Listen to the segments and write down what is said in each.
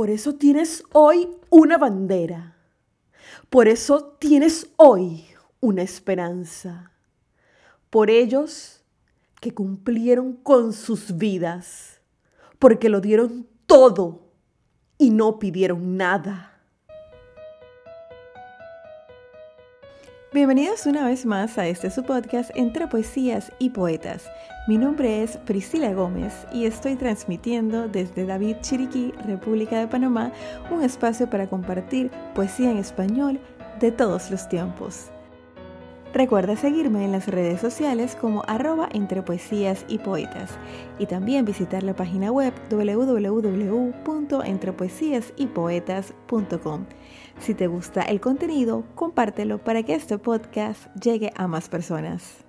Por eso tienes hoy una bandera. Por eso tienes hoy una esperanza. Por ellos que cumplieron con sus vidas, porque lo dieron todo y no pidieron nada. Bienvenidos una vez más a este su podcast entre poesías y poetas. Mi nombre es Priscila Gómez y estoy transmitiendo desde David Chiriquí, República de Panamá, un espacio para compartir poesía en español de todos los tiempos. Recuerda seguirme en las redes sociales como arroba entre poesías y poetas y también visitar la página web www.entrepoesiasypoetas.com. Si te gusta el contenido, compártelo para que este podcast llegue a más personas.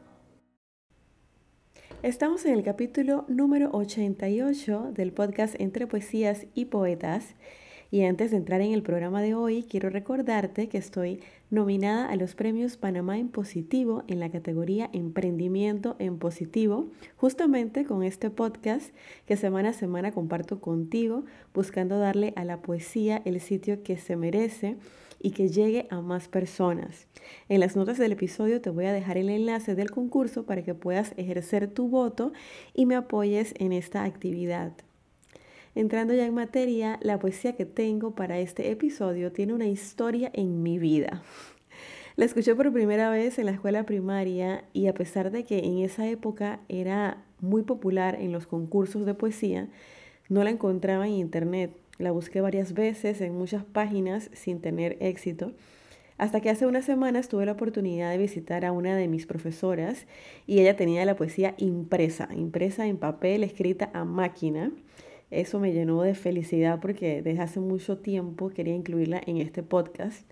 Estamos en el capítulo número 88 del podcast Entre Poesías y Poetas y antes de entrar en el programa de hoy, quiero recordarte que estoy nominada a los premios Panamá en Positivo en la categoría Emprendimiento en Positivo, justamente con este podcast que semana a semana comparto contigo, buscando darle a la poesía el sitio que se merece y que llegue a más personas. En las notas del episodio te voy a dejar el enlace del concurso para que puedas ejercer tu voto y me apoyes en esta actividad. Entrando ya en materia, la poesía que tengo para este episodio tiene una historia en mi vida. La escuché por primera vez en la escuela primaria y a pesar de que en esa época era muy popular en los concursos de poesía, no la encontraba en internet. La busqué varias veces en muchas páginas sin tener éxito. Hasta que hace unas semanas tuve la oportunidad de visitar a una de mis profesoras y ella tenía la poesía impresa, impresa en papel, escrita a máquina. Eso me llenó de felicidad porque desde hace mucho tiempo quería incluirla en este podcast.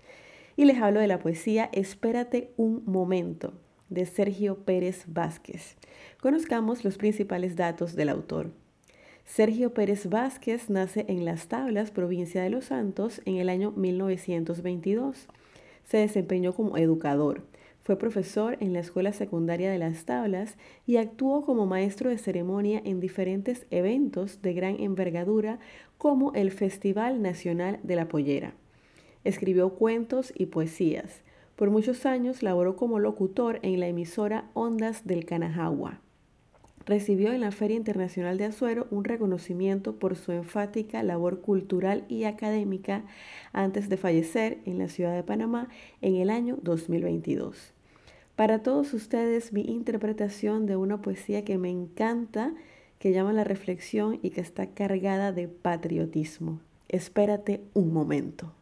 Y les hablo de la poesía Espérate un momento de Sergio Pérez Vázquez. Conozcamos los principales datos del autor. Sergio Pérez Vázquez nace en Las Tablas, provincia de Los Santos, en el año 1922. Se desempeñó como educador. Fue profesor en la Escuela Secundaria de Las Tablas y actuó como maestro de ceremonia en diferentes eventos de gran envergadura como el Festival Nacional de la Pollera. Escribió cuentos y poesías. Por muchos años laboró como locutor en la emisora Ondas del Canajagua. Recibió en la Feria Internacional de Azuero un reconocimiento por su enfática labor cultural y académica antes de fallecer en la ciudad de Panamá en el año 2022. Para todos ustedes, mi interpretación de una poesía que me encanta, que llama la reflexión y que está cargada de patriotismo. Espérate un momento.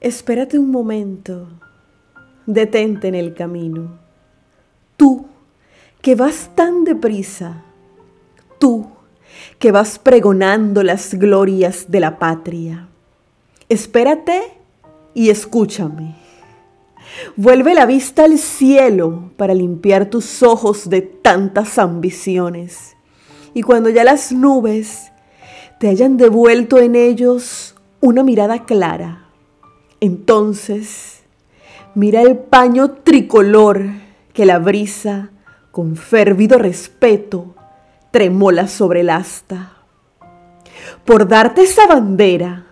Espérate un momento. Detente en el camino Tú, que vas tan deprisa, tú, que vas pregonando las glorias de la patria. Espérate y escúchame. Vuelve la vista al cielo para limpiar tus ojos de tantas ambiciones. Y cuando ya las nubes te hayan devuelto en ellos una mirada clara, entonces mira el paño tricolor que la brisa, con férvido respeto, tremola sobre el asta. Por darte esa bandera,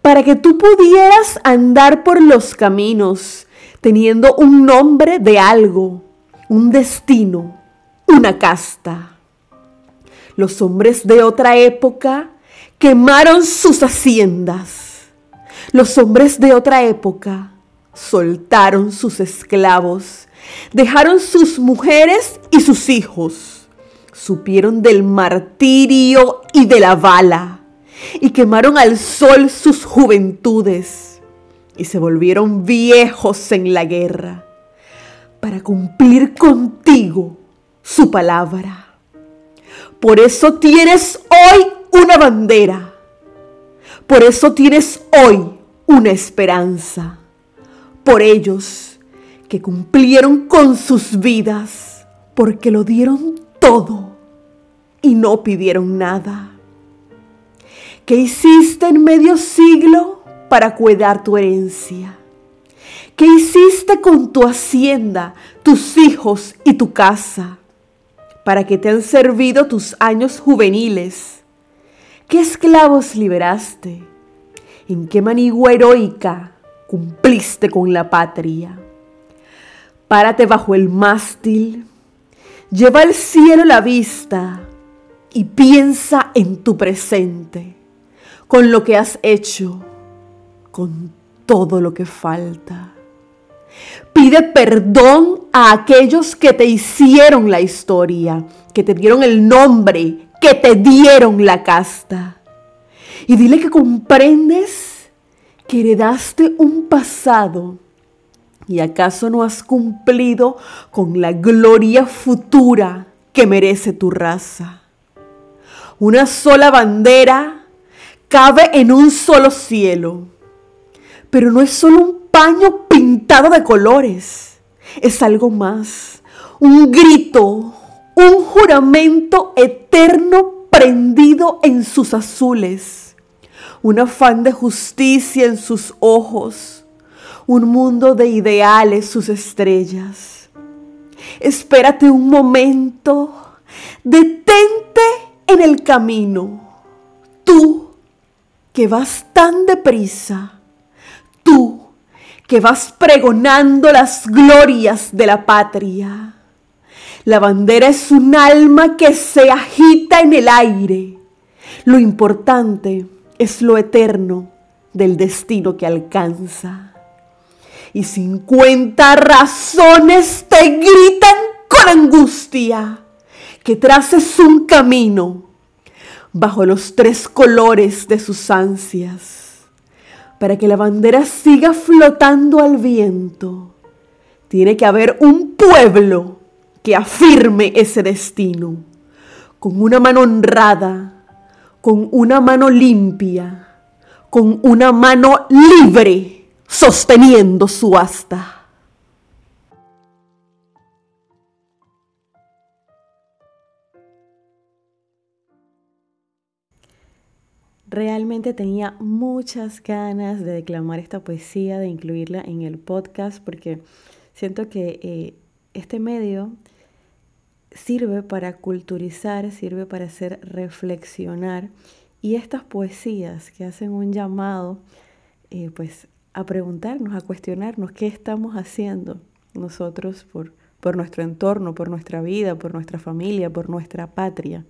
para que tú pudieras andar por los caminos, teniendo un nombre de algo, un destino, una casta. Los hombres de otra época quemaron sus haciendas. Los hombres de otra época soltaron sus esclavos Dejaron sus mujeres y sus hijos. Supieron del martirio y de la bala. Y quemaron al sol sus juventudes. Y se volvieron viejos en la guerra. Para cumplir contigo su palabra. Por eso tienes hoy una bandera. Por eso tienes hoy una esperanza. Por ellos que cumplieron con sus vidas porque lo dieron todo y no pidieron nada. ¿Qué hiciste en medio siglo para cuidar tu herencia? ¿Qué hiciste con tu hacienda, tus hijos y tu casa? ¿Para qué te han servido tus años juveniles? ¿Qué esclavos liberaste? ¿En qué manigua heroica cumpliste con la patria? Párate bajo el mástil, lleva al cielo la vista y piensa en tu presente, con lo que has hecho, con todo lo que falta. Pide perdón a aquellos que te hicieron la historia, que te dieron el nombre, que te dieron la casta. Y dile que comprendes que heredaste un pasado y acaso no has cumplido con la gloria futura que merece tu raza. Una sola bandera cabe en un solo cielo, pero no es solo un paño pintado de colores, es algo más, un grito, un juramento eterno prendido en sus azules, un afán de justicia en sus ojos, un mundo de ideales sus estrellas. Espérate un momento, detente en el camino, tú que vas tan deprisa, tú que vas pregonando las glorias de la patria. La bandera es un alma que se agita en el aire. Lo importante es lo eterno del destino que alcanza. Y cincuenta razones te gritan con angustia que traces un camino bajo los tres colores de sus ansias para que la bandera siga flotando al viento, tiene que haber un pueblo que afirme ese destino, con una mano honrada, con una mano limpia, con una mano libre, sosteniendo su asta. Realmente tenía muchas ganas de declamar esta poesía, de incluirla en el podcast, porque siento que eh, este medio sirve para culturizar, sirve para hacer reflexionar. Y estas poesías que hacen un llamado, eh, pues, a preguntarnos, a cuestionarnos qué estamos haciendo nosotros por, por nuestro entorno, por nuestra vida, por nuestra familia, por nuestra patria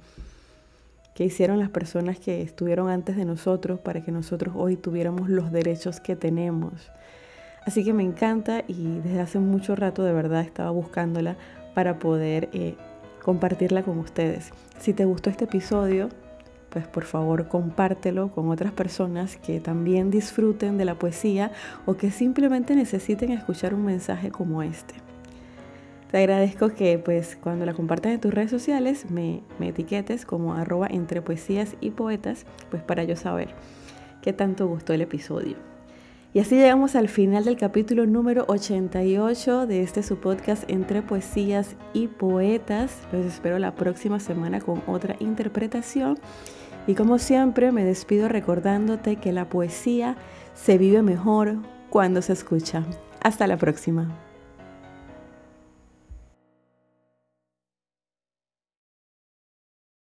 que hicieron las personas que estuvieron antes de nosotros para que nosotros hoy tuviéramos los derechos que tenemos. Así que me encanta y desde hace mucho rato de verdad estaba buscándola para poder eh, compartirla con ustedes. Si te gustó este episodio, pues por favor compártelo con otras personas que también disfruten de la poesía o que simplemente necesiten escuchar un mensaje como este. Te agradezco que pues cuando la compartas en tus redes sociales me, me etiquetes como arroba entre poesías y poetas, pues para yo saber qué tanto gustó el episodio. Y así llegamos al final del capítulo número 88 de este su podcast Entre Poesías y Poetas. Los espero la próxima semana con otra interpretación. Y como siempre me despido recordándote que la poesía se vive mejor cuando se escucha. Hasta la próxima.